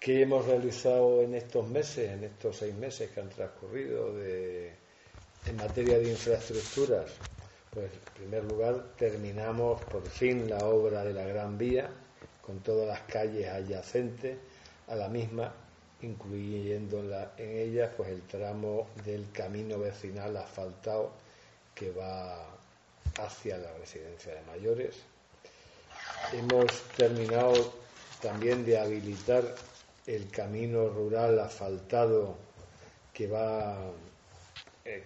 ¿Qué hemos realizado en estos meses, en estos seis meses que han transcurrido de, en materia de infraestructuras? Pues en primer lugar terminamos por fin la obra de la Gran Vía con todas las calles adyacentes a la misma, incluyendo en ellas pues el tramo del camino vecinal asfaltado que va hacia la residencia de mayores. Hemos terminado también de habilitar el camino rural asfaltado que va eh,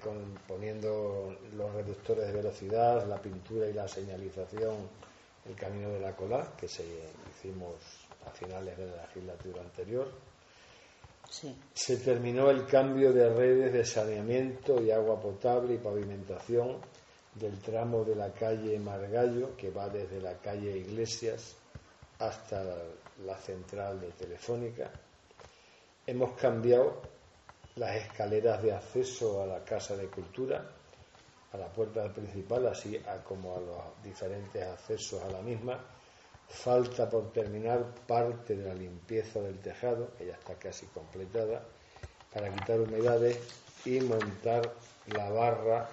poniendo los reductores de velocidad, la pintura y la señalización, el camino de la cola, que se hicimos a finales de la legislatura anterior. Se terminó el cambio de redes de saneamiento y agua potable y pavimentación del tramo de la calle Margallo, que va desde la calle Iglesias hasta la central de Telefónica. Hemos cambiado las escaleras de acceso a la Casa de Cultura, a la puerta principal, así como a los diferentes accesos a la misma. Falta por terminar parte de la limpieza del tejado, que ya está casi completada, para quitar humedades y montar la barra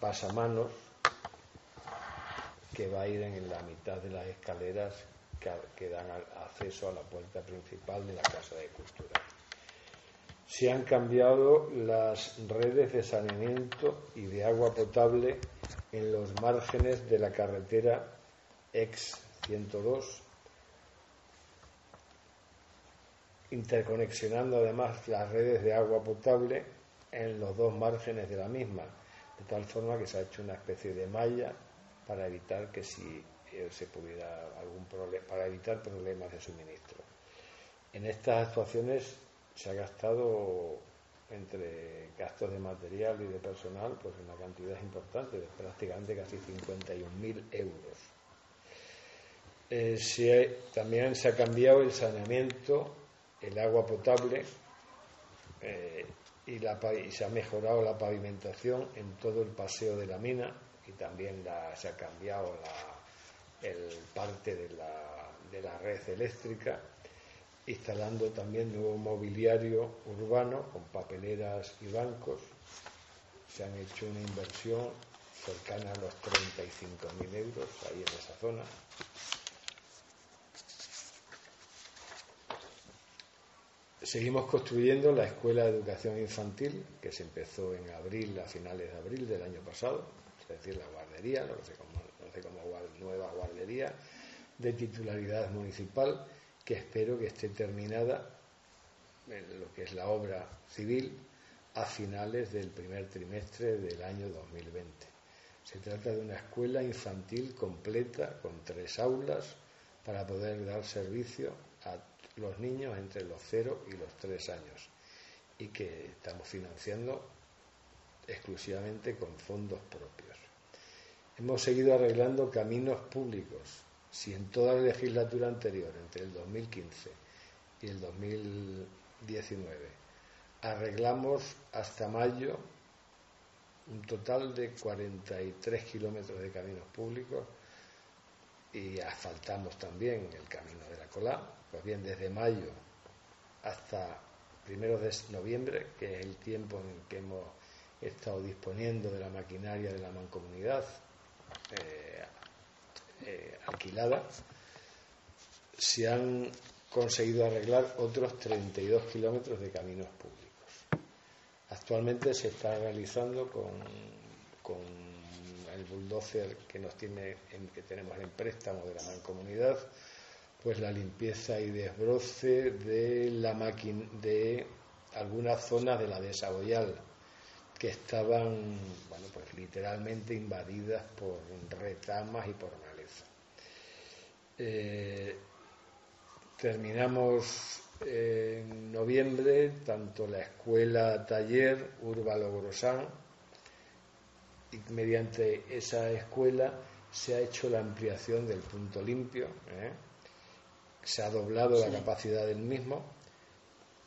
pasamanos que va a ir en la mitad de las escaleras que, dan acceso a la puerta principal de la Casa de Cultura. Se han cambiado las redes de saneamiento y de agua potable en los márgenes de la carretera ex 102, interconexionando además las redes de agua potable en los dos márgenes de la misma, de tal forma que se ha hecho una especie de malla para evitar que si eh, se pudiera algún problema, para evitar problemas de suministro. En estas actuaciones se ha gastado entre gastos de material y de personal, pues una cantidad importante, de prácticamente casi 51.000 euros. Eh, también se ha cambiado el saneamiento, el agua potable eh, y, y, se ha mejorado la pavimentación en todo el paseo de la mina y también se ha cambiado el parte de la, de la red eléctrica, instalando también nuevo mobiliario urbano con papeleras y bancos. Se han hecho una inversión cercana a los 35.000 euros ahí en esa zona. Seguimos construyendo la Escuela de Educación Infantil, que se empezó en abril, a finales de abril del año pasado, es decir, la guardería, sé cómo, no nueva guardería de titularidad municipal, que espero que esté terminada en lo que es la obra civil a finales del primer trimestre del año 2020. Se trata de una escuela infantil completa con tres aulas para poder dar servicio a los niños entre los 0 y los 3 años y que estamos financiando exclusivamente con fondos propios. Hemos seguido arreglando caminos públicos. Si en toda la legislatura anterior, entre el 2015 y el 2019, arreglamos hasta mayo un total de 43 kilómetros de caminos públicos y asfaltamos también el camino de la Colá, pues bien, desde mayo hasta primero de noviembre, que es el tiempo en que hemos he estado disponiendo de la maquinaria de la mancomunidad eh, eh, alquilada, se han conseguido arreglar otros 32 kilómetros de caminos públicos. Actualmente se está realizando con, con el bulldozer que nos tiene que tenemos en préstamo de la mancomunidad pues la limpieza y desbroce de la de algunas de la de Saboyal que estaban, bueno, pues literalmente invadidas por retamas y por maleza. Eh, terminamos en noviembre tanto la escuela taller Urbalo Grosán y mediante esa escuela se ha hecho la ampliación del punto limpio, ¿eh? se ha doblado la capacidad del mismo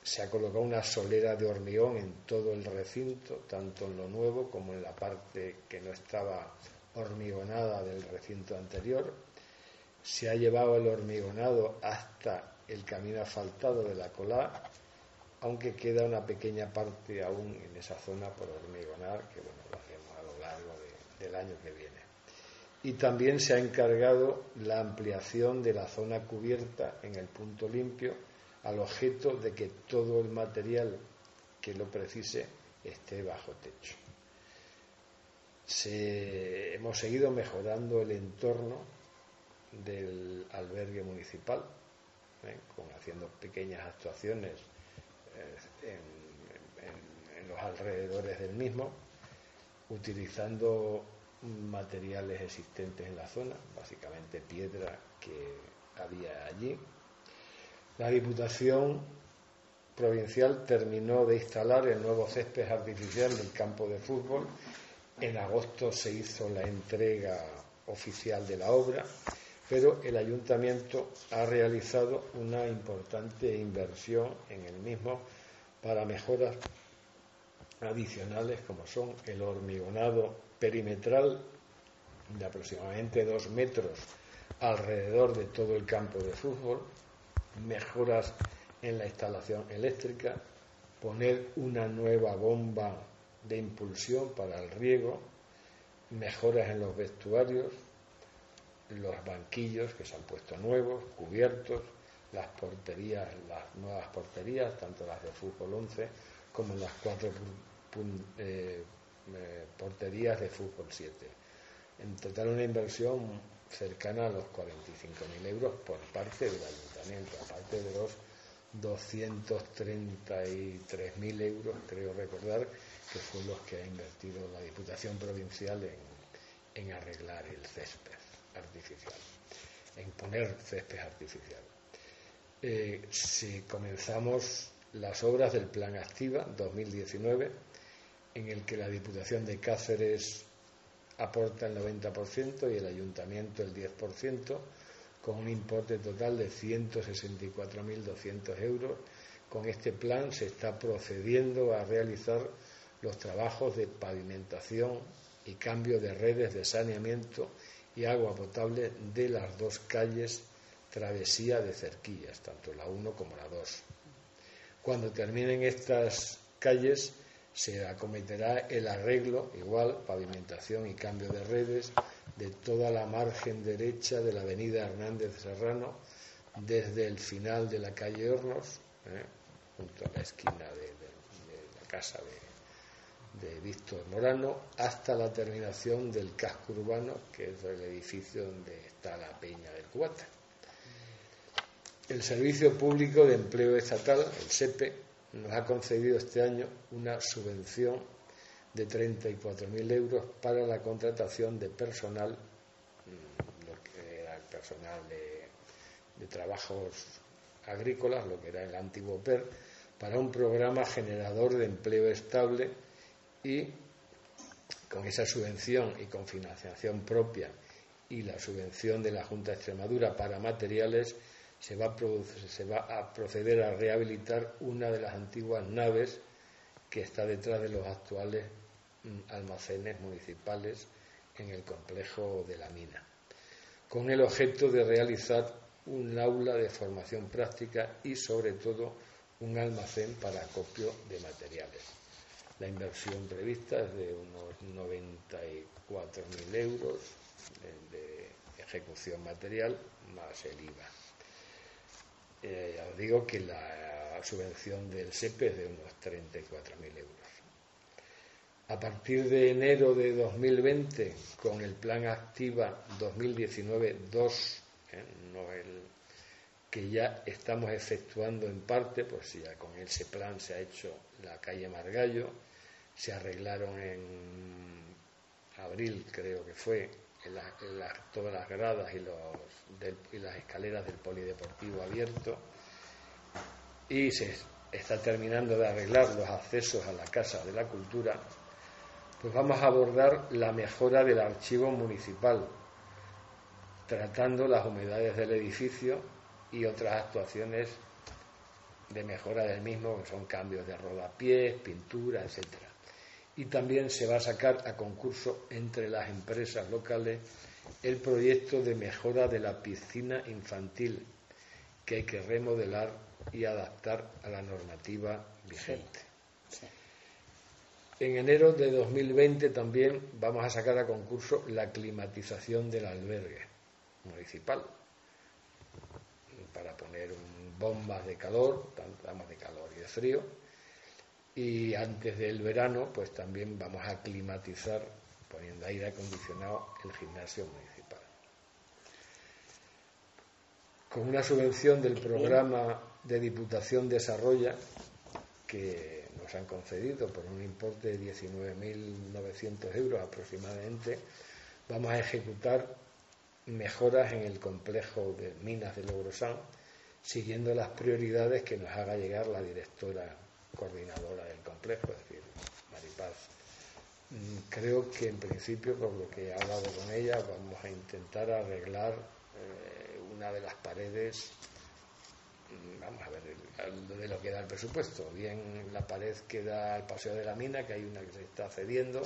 se ha colocado una solera de hormigón en todo el recinto, tanto en lo nuevo como en la parte que no estaba hormigonada del recinto anterior. se ha llevado el hormigonado hasta el camino asfaltado de la Colá, aunque queda una pequeña parte aún en esa zona por hormigonar, que bueno, lo hacemos a lo largo del año que viene. Y también se ha encargado la ampliación de la zona cubierta en el punto limpio al objeto de que todo el material que lo precise esté bajo techo. hemos seguido mejorando el entorno del albergue municipal, ¿eh? haciendo pequeñas actuaciones eh, en, los alrededores del mismo, utilizando materiales existentes en la zona, básicamente piedra que había allí. La Diputación Provincial terminó de instalar el nuevo césped artificial del campo de fútbol. En agosto se hizo la entrega oficial de la obra, pero el ayuntamiento ha realizado una importante inversión en el mismo para mejoras adicionales como son el hormigonado perimetral de aproximadamente dos metros alrededor de todo el campo de fútbol, mejoras en la instalación eléctrica, poner una nueva bomba de impulsión para el riego, mejoras en los vestuarios, los banquillos que se han puesto nuevos, cubiertos, las porterías, las nuevas porterías, tanto las de fútbol 11 como las cuatro eh, eh, porterías de fútbol 7. En total una inversión cercana a los 45.000 euros por parte del ayuntamiento, aparte de los 233.000 euros, creo recordar, que fue los que ha invertido la Diputación Provincial en, arreglar el césped artificial, en poner césped artificial. Eh, si comenzamos las obras del Plan Activa 2019, en el que la Diputación de Cáceres aporta el 90% y el Ayuntamiento el 10%, con un importe total de 164.200 euros. Con este plan se está procediendo a realizar los trabajos de pavimentación y cambio de redes de saneamiento y agua potable de las dos calles travesía de Cerquillas, tanto la 1 como la 2. Cuando terminen estas calles, se acometerá el arreglo, igual, pavimentación y cambio de redes, de toda la margen derecha de la avenida Hernández Serrano, desde el final de la calle Hornos, ¿eh? junto a la esquina de, la casa de, de, Víctor Morano, hasta la terminación del casco urbano, que es el edificio donde está la Peña del Cubata. El Servicio Público de Empleo Estatal, el SEPE, nos ha concedido este año una subvención de 34.000 euros para la contratación de personal, mm, lo que era personal de, de trabajos agrícolas, lo que era el antiguo PER, para un programa generador de empleo estable y con esa subvención y con financiación propia y la subvención de la Junta de Extremadura para materiales se va, a proceder a rehabilitar una de las antiguas naves que está detrás de los actuales mm, almacenes municipales en el complejo de la mina, con el objeto de realizar un aula de formación práctica y, sobre todo, un almacén para acopio de materiales. La inversión prevista es de unos 94.000 euros de ejecución material más el IVA. Eh, ya os digo que la subvención del SEPE es de unos 34.000 euros. A partir de enero de 2020, con el plan Activa 2019-2, ¿eh? no el que ya estamos efectuando en parte, pues ya con ese plan se ha hecho la calle Margallo, se arreglaron en abril, creo que fue, todas las gradas y, los, y las escaleras del polideportivo abierto y se está terminando de arreglar los accesos a la Casa de la Cultura, pues vamos a abordar la mejora del archivo municipal, tratando las humedades del edificio y otras actuaciones de mejora del mismo, que son cambios de rodapiés, pintura, etc. y también se va a sacar a concurso entre las empresas locales el proyecto de mejora de la piscina infantil que hay que remodelar y adaptar a la normativa vigente. En enero de 2020 también vamos a sacar a concurso la climatización del albergue municipal para poner bombas de calor, tantas de calor y de frío. Y antes del verano, pues también vamos a climatizar, poniendo aire acondicionado, el gimnasio municipal. Con una subvención del programa de Diputación Desarrolla, que nos han concedido por un importe de 19.900 euros aproximadamente, vamos a ejecutar mejoras en el complejo de minas de Logrosán, siguiendo las prioridades que nos haga llegar la directora coordinadora del complejo, es decir, Maripaz. Mm, creo que en principio, por lo que he hablado con ella, vamos a intentar arreglar eh, una de las paredes mm, vamos a ver de lo que da el presupuesto. Bien la pared que da al paseo de la mina, que hay una que se está cediendo,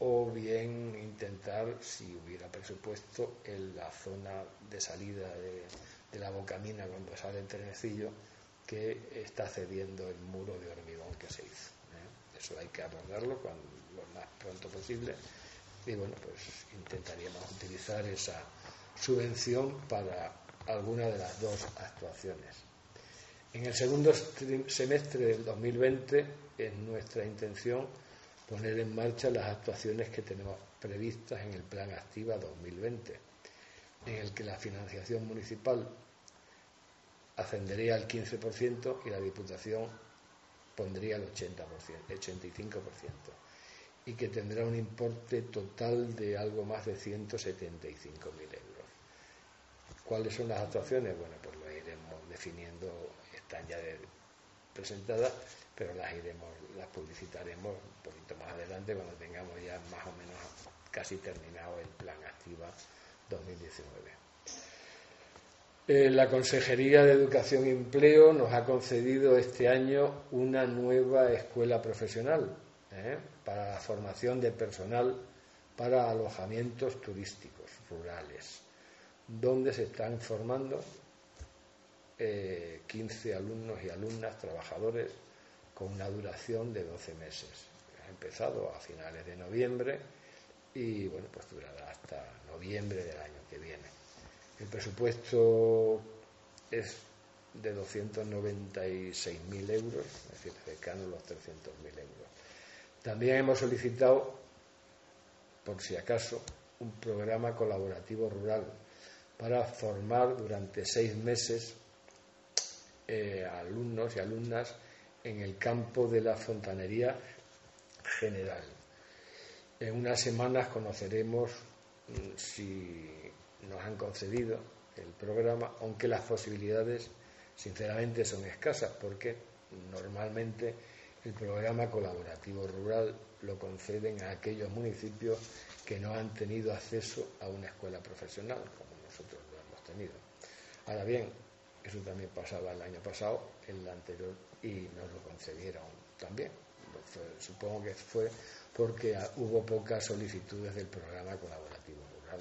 o bien intentar, si hubiera presupuesto, en la zona de salida de, la bocamina cuando sale el trenecillo, que está cediendo el muro de hormigón que se hizo. ¿eh? Eso hay que abordarlo lo más pronto posible y bueno, pues intentaríamos utilizar esa subvención para alguna de las dos actuaciones. En el segundo semestre del 2020 es nuestra intención poner en marcha las actuaciones que tenemos previstas en el Plan Activa 2020, en el que la financiación municipal ascendería al 15% y la Diputación pondría el 80%, el 85%, y que tendrá un importe total de algo más de 175.000 euros. ¿Cuáles son las actuaciones? Bueno, pues lo iremos definiendo, están ya presentadas pero las iremos, las publicitaremos un poquito más adelante cuando tengamos ya más o menos casi terminado el plan Activa 2019. Eh, la Consejería de Educación y Empleo nos ha concedido este año una nueva escuela profesional ¿eh? para la formación de personal para alojamientos turísticos rurales, donde se están formando 15 eh, alumnos y alumnas trabajadores con una duración de 12 meses. Ha empezado a finales de noviembre y bueno, pues durará hasta noviembre del año que viene. El presupuesto es de 296.000 euros, es decir, cercano a los 300.000 euros. También hemos solicitado, por si acaso, un programa colaborativo rural para formar durante seis meses eh, alumnos y alumnas en el campo de la fontanería general. En unas semanas conoceremos mm, si nos han concedido el programa, aunque las posibilidades sinceramente son escasas, porque normalmente el programa colaborativo rural lo conceden a aquellos municipios que no han tenido acceso a una escuela profesional, como nosotros lo hemos tenido. Ahora bien, eso también pasaba el año pasado, en la anterior y nos lo concedieron también. supongo que fue porque hubo pocas solicitudes del programa colaborativo rural.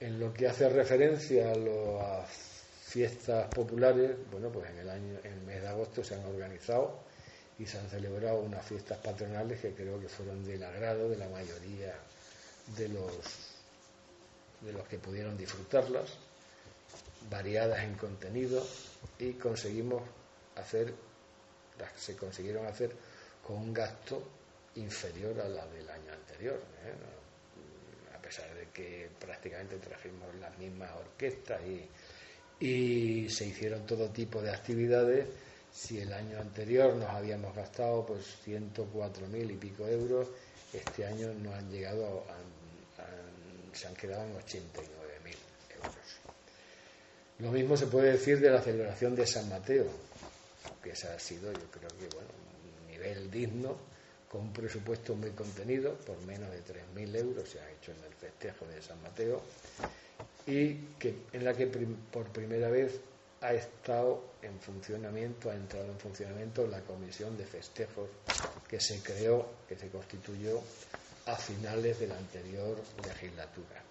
En lo que hace referencia a las fiestas populares, bueno, pues en el año, en el mes de agosto se han organizado y se han celebrado unas fiestas patronales que creo que fueron del agrado de la mayoría de los de los que pudieron disfrutarlas, variadas en contenido, y conseguimos hacer, se consiguieron hacer con un gasto inferior a la del año anterior. ¿eh? A pesar de que prácticamente trajimos las mismas orquestas y, se hicieron todo tipo de actividades, si el año anterior nos habíamos gastado pues 104.000 y pico euros, este año no han llegado se han quedado en 89 lo mismo se puede decir de la celebración de San Mateo, que esa ha sido, yo creo que, bueno, un nivel digno, con un presupuesto muy contenido, por menos de 3.000 euros se ha hecho en el festejo de San Mateo, y que, en la que por primera vez ha estado en funcionamiento, ha entrado en funcionamiento la comisión de festejos que se creó, que se constituyó a finales de la anterior legislatura.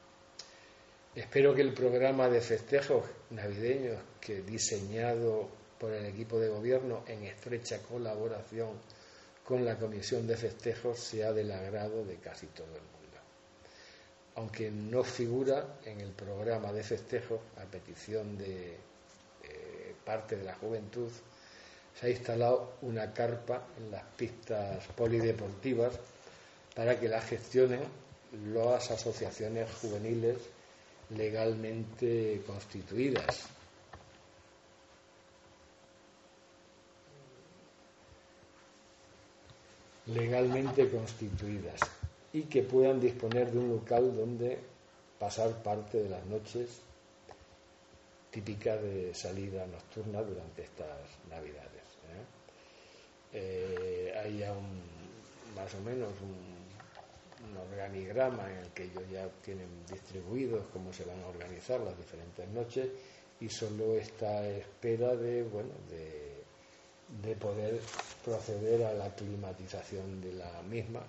Espero que el programa de festejos navideños que diseñado por el equipo de gobierno en estrecha colaboración con la comisión de festejos sea del agrado de casi todo el mundo. Aunque no figura en el programa de festejos, a petición de eh, parte de la juventud, se ha instalado una carpa en las pistas polideportivas para que la gestionen las asociaciones juveniles legalmente constituidas. Legalmente constituidas y que puedan disponer de un local donde pasar parte de las noches típicas de salida nocturna durante estas navidades. ¿eh? Eh, hay ya un, más o menos un, organigrama en el que ellos ya tienen distribuidos cómo se van a organizar las diferentes noches y solo está a espera de, bueno, de, de poder proceder a la climatización de la misma,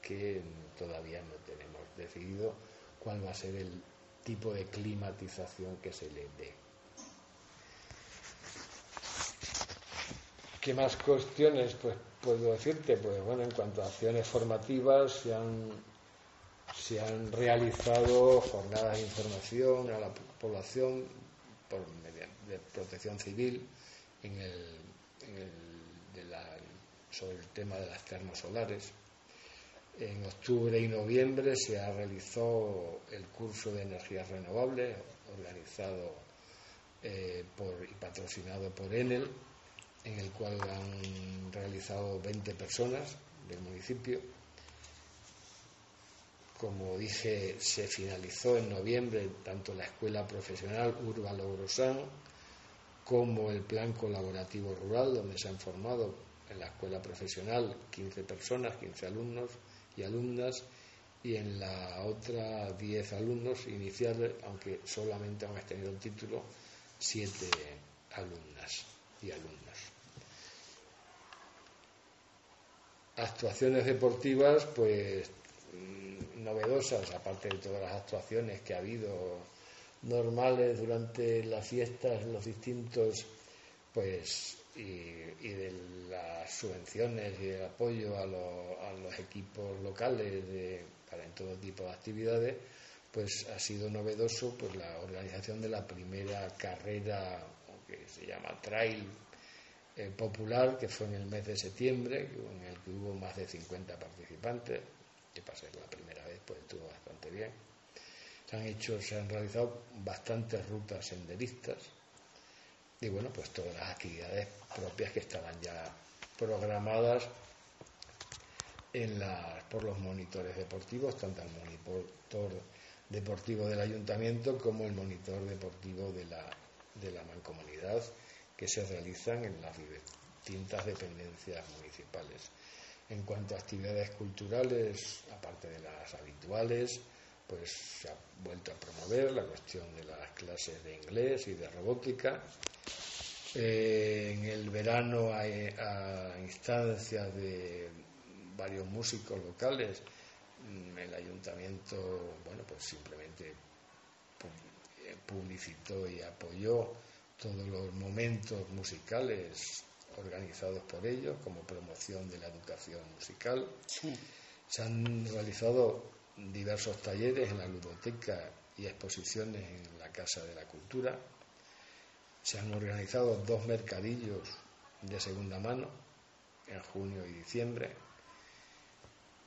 que todavía no tenemos decidido cuál va a ser el tipo de climatización que se le dé. ¿Qué más cuestiones pues, puedo decirte? Pues bueno, en cuanto a acciones formativas, se han, se han realizado jornadas de información a la población por, de protección civil en el, en el, la, sobre el tema de las termosolares. En octubre y noviembre se ha realizado el curso de energías renovables organizado eh, por, y patrocinado por Enel en el cual han realizado 20 personas del municipio. Como dije, se finalizó en noviembre tanto la escuela profesional Urba Logrosán como el plan colaborativo rural, donde se han formado en la escuela profesional 15 personas, 15 alumnos y alumnas, y en la otra 10 alumnos iniciales, aunque solamente han tenido el título, 7 alumnas y alumnos. Actuaciones deportivas, pues mm, novedosas, aparte de todas las actuaciones que ha habido normales durante las fiestas, los distintos, pues, y, de las subvenciones y el apoyo a, los equipos locales para en todo tipo de actividades, pues ha sido novedoso pues la organización de la primera carrera que se llama Trail eh, Popular, que fue en el mes de septiembre, en el que hubo más de 50 participantes, que para ser la primera vez pues estuvo bastante bien. Se han realizado bastantes rutas senderistas y bueno, pues todas las actividades propias que estaban ya programadas en por los monitores deportivos, tanto el monitor deportivo del ayuntamiento como el monitor deportivo de la, de la mancomunidad que se realizan en las distintas dependencias municipales. En cuanto a actividades culturales, aparte de las habituales, pues se ha vuelto a promover la cuestión de las clases de inglés y de robótica. Eh, en el verano, a, a instancias de varios músicos locales, mm, el ayuntamiento, bueno, pues simplemente eh, publicitó y apoyó todos los momentos musicales organizados por ellos como promoción de la educación musical. Se han realizado diversos talleres en la ludoteca y exposiciones en la Casa de la Cultura. Se han organizado dos mercadillos de segunda mano en junio y diciembre.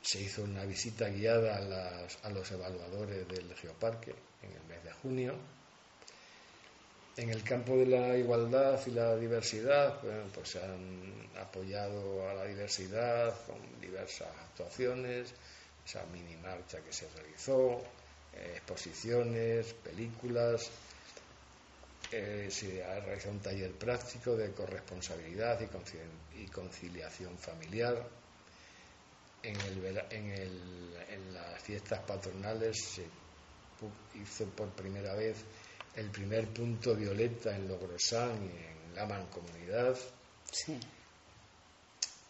Se hizo una visita guiada a, los evaluadores del geoparque en el mes de junio. En el campo de la igualdad y la diversidad, pues se han apoyado a la diversidad con diversas actuaciones, esa mini marcha que se realizó, eh, exposiciones, películas. Eh, se ha realizado un taller práctico de corresponsabilidad y, conciliación familiar. En, en las fiestas patronales se hizo por primera vez el primer punto violeta en Logrosán y en la Mancomunidad. Sí.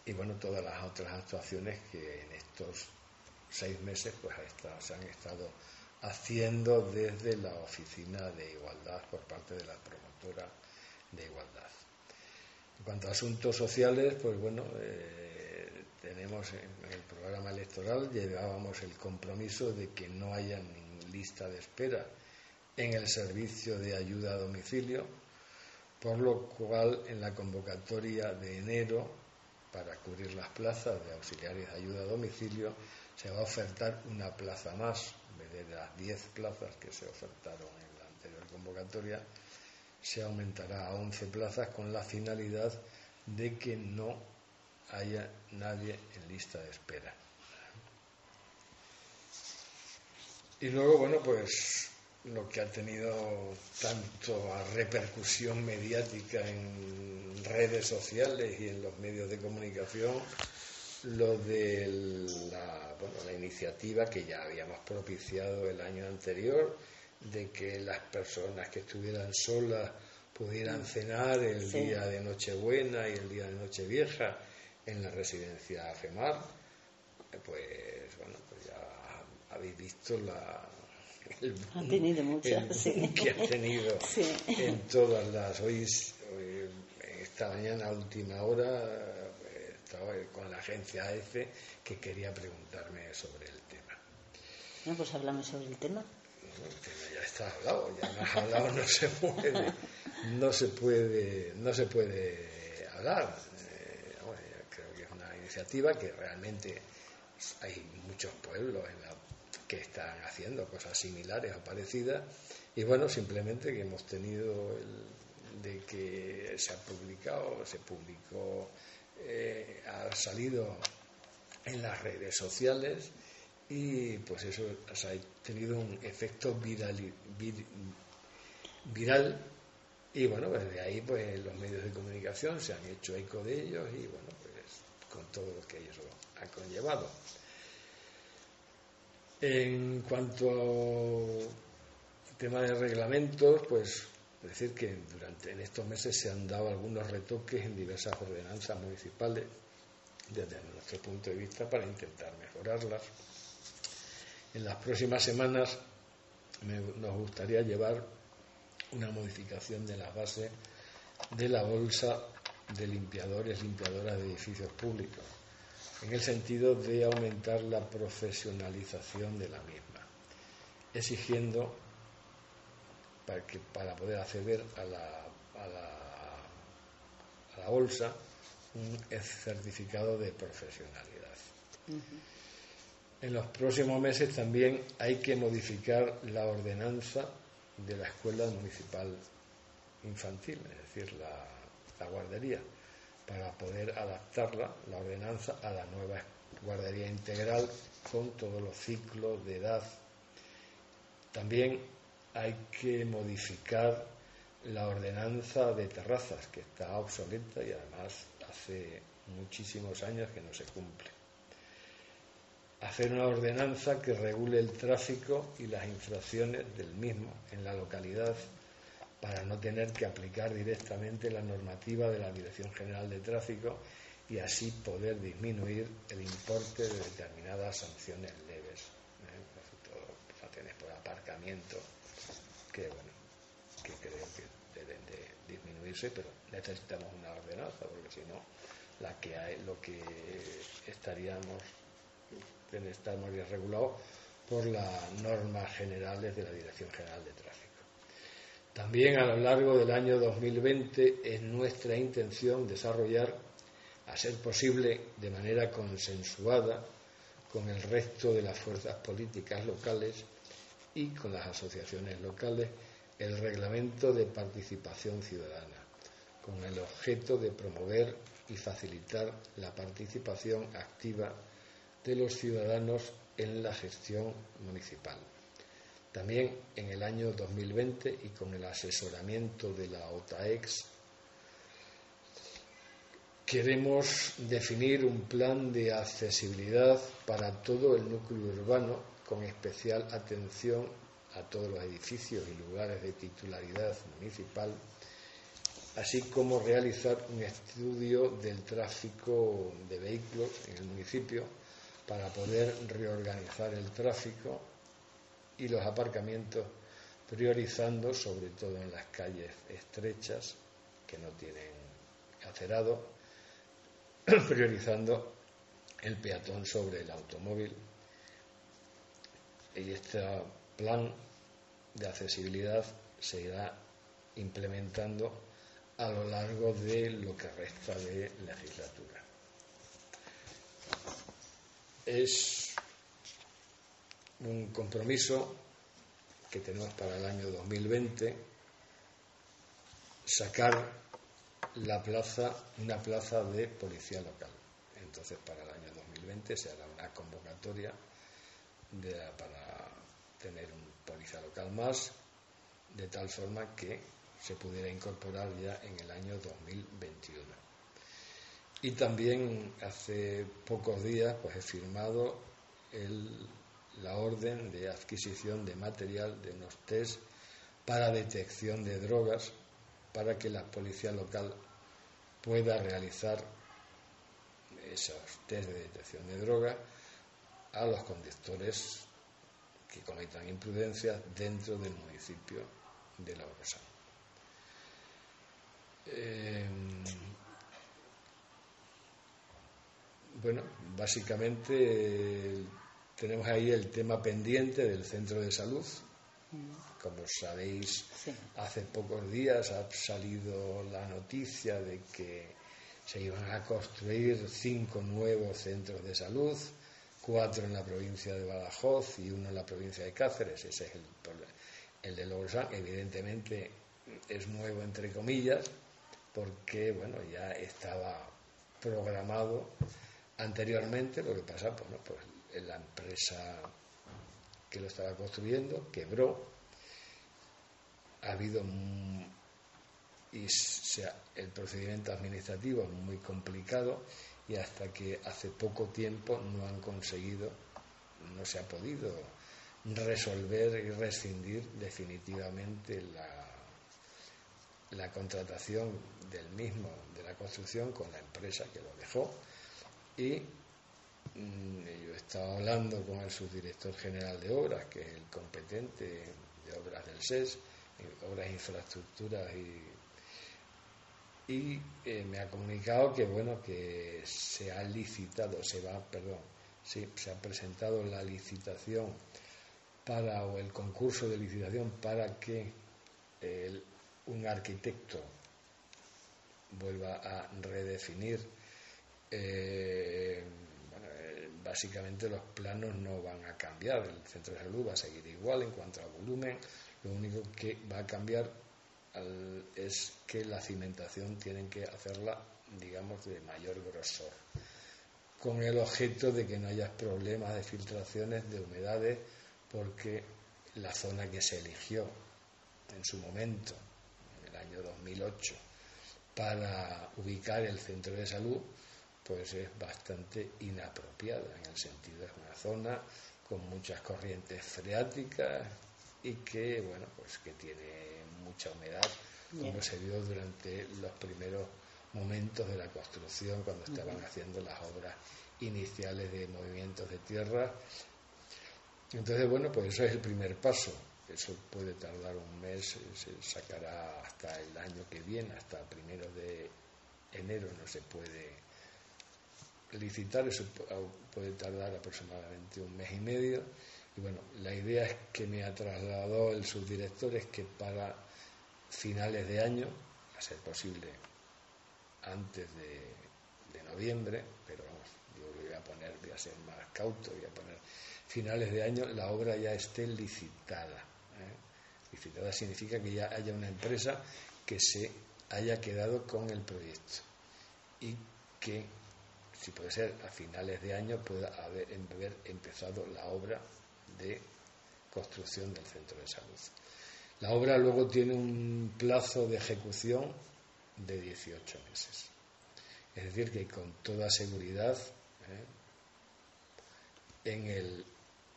Y bueno, todas las otras actuaciones que en estos seis meses pues se han estado haciendo desde la Oficina de Igualdad por parte de la promotora de igualdad. En cuanto a asuntos sociales, pues bueno, eh, tenemos en el programa electoral, llevábamos el compromiso de que no haya ni lista de espera en el servicio de ayuda a domicilio, por lo cual en la convocatoria de enero para cubrir las plazas de auxiliares de ayuda a domicilio se va a ofertar una plaza más, en vez de las 10 plazas que se ofertaron en la anterior convocatoria, se aumentará a 11 plazas con la finalidad de que no haya nadie en lista de espera. Y luego, bueno, pues lo que ha tenido tanto repercusión mediática en redes sociales y en los medios de comunicación, lo de la, bueno, la iniciativa que ya habíamos propiciado el año anterior, de que las personas que estuvieran solas pudieran cenar el día de Nochebuena y el día de Nochevieja en la residencia FEMAR, pues bueno, pues ya habéis visto la, el, tenido muchas, que ha tenido en todas las hoy, esta mañana a última hora estaba con la agencia AECE que quería preguntarme sobre el tema. No, pues hablamos sobre el tema ya está hablado, ya más hablado no se puede, no se puede, no se puede hablar. Eh, creo que es una iniciativa que realmente hay muchos pueblos que están haciendo cosas similares o parecidas y bueno, simplemente que hemos tenido el, de que se ha publicado, se publicó, eh, ha salido en las redes sociales y pues eso ha tenido un efecto viral, viral y bueno, pues ahí pues los medios de comunicación se han hecho eco de ellos y bueno, pues con todo lo que ellos han conllevado. En cuanto al tema de reglamentos, pues decir que durante en estos meses se han dado algunos retoques en diversas ordenanzas municipales desde nuestro punto de vista para intentar mejorarlas. En las próximas semanas nos gustaría llevar una modificación de la base de la bolsa de limpiadores, limpiadoras de edificios públicos, en el sentido de aumentar la profesionalización de la misma, exigiendo para, que, para poder acceder a la, a la, bolsa un certificado de profesionalidad. En los próximos meses también hay que modificar la ordenanza de la escuela municipal infantil, es decir, la, guardería, para poder adaptarla, la ordenanza, a la nueva guardería integral con todos los ciclos de edad. También hay que modificar la ordenanza de terrazas, que está obsoleta y además hace muchísimos años que no se cumple hacer una ordenanza que regule el tráfico y las infracciones del mismo en la localidad para no tener que aplicar directamente la normativa de la Dirección General de Tráfico y así poder disminuir el importe de determinadas sanciones leves, ¿eh? por aparcamiento, que bueno, que creo que deben de disminuirse, pero necesitamos una ordenanza porque si no, la que hay, lo que estaríamos deben estar muy bien regulados por las normas generales de la Dirección General de Tráfico. También a lo largo del año 2020 es nuestra intención desarrollar, a ser posible de manera consensuada con el resto de las fuerzas políticas locales y con las asociaciones locales, el reglamento de participación ciudadana, con el objeto de promover y facilitar la participación activa de los ciudadanos en la gestión municipal. También en el año 2020 y con el asesoramiento de la OTAEX queremos definir un plan de accesibilidad para todo el núcleo urbano con especial atención a todos los edificios y lugares de titularidad municipal, así como realizar un estudio del tráfico de vehículos en el municipio para poder reorganizar el tráfico y los aparcamientos, priorizando sobre todo en las calles estrechas que no tienen acerado, priorizando el peatón sobre el automóvil. Y este plan de accesibilidad se irá implementando a lo largo de lo que resta de legislatura. Es un compromiso que tenemos para el año 2020 sacar la plaza, una plaza de policía local. Entonces, para el año 2020 se hará una convocatoria para tener un policía local más, de tal forma que se pudiera incorporar ya en el año 2021. Y también hace pocos días pues he firmado la orden de adquisición de material de unos test para detección de drogas para que la policía local pueda realizar esos test de detección de drogas a los conductores que cometan imprudencias dentro del municipio de La Rosa. Eh, bueno, básicamente tenemos ahí el tema pendiente del centro de salud. Como sabéis, hace pocos días ha salido la noticia de que se iban a construir cinco nuevos centros de salud cuatro en la provincia de Badajoz y uno en la provincia de Cáceres. Ese es el, el de Logrosán. Evidentemente es nuevo entre comillas porque bueno ya estaba programado anteriormente. Lo que pasa, bueno, pues la empresa que lo estaba construyendo quebró. Ha habido y sea, el procedimiento administrativo es muy complicado y hasta que hace poco tiempo no han conseguido, no se ha podido resolver y rescindir definitivamente la, la contratación del mismo, de la construcción, con la empresa que lo dejó. Y mm, yo he estado hablando con el subdirector general de obras, que es el competente de obras del SES, obras, infraestructuras y y eh, me ha comunicado que bueno que se ha licitado se va perdón sí, se ha presentado la licitación para o el concurso de licitación para que un arquitecto vuelva a redefinir eh, eh, básicamente los planos no van a cambiar el centro de salud va a seguir igual en cuanto a volumen lo único que va a cambiar es que la cimentación tienen que hacerla, digamos, de mayor grosor, con el objeto de que no haya problemas de filtraciones de humedades, porque la zona que se eligió en su momento, en el año 2008, para ubicar el centro de salud, pues es bastante inapropiada, en el sentido es una zona con muchas corrientes freáticas y que, bueno, pues que tiene mucha humedad, como se vio durante los primeros momentos de la construcción, cuando estaban haciendo las obras iniciales de movimientos de tierra. Entonces, bueno, pues eso es el primer paso. Eso puede tardar un mes, se sacará hasta el año que viene, hasta primero de enero no se puede licitar, eso puede tardar aproximadamente un mes y medio. Y bueno, la idea es que me ha trasladado el subdirector es que para finales de año, a ser posible antes de, noviembre, pero vamos, yo voy a poner, voy a ser más cauto, voy a poner finales de año, la obra ya esté licitada. ¿eh? Licitada significa que ya haya una empresa que se haya quedado con el proyecto y que, si puede ser a finales de año, pueda haber empezado la obra de construcción del centro de salud. La obra luego tiene un plazo de ejecución de 18 meses. Es decir, que con toda seguridad, ¿eh? en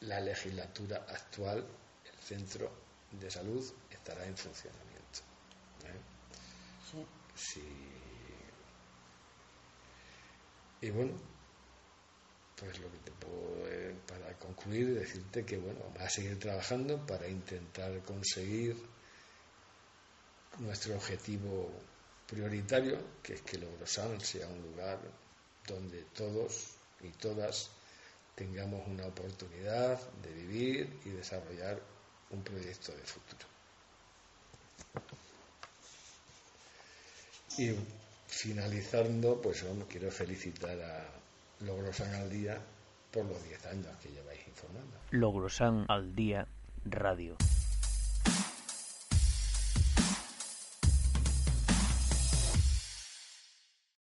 la legislatura actual, el centro de salud estará en funcionamiento. ¿eh? Sí. Y bueno, pues lo que te puedo eh, para concluir decirte que bueno, vamos a seguir trabajando para intentar conseguir nuestro objetivo prioritario, que es que Logrosán sea un lugar donde todos y todas tengamos una oportunidad de vivir y desarrollar un proyecto de futuro. Y finalizando, pues quiero felicitar a Logrosan al Día por los 10 años que lleváis informando. Logrosan al Día Radio.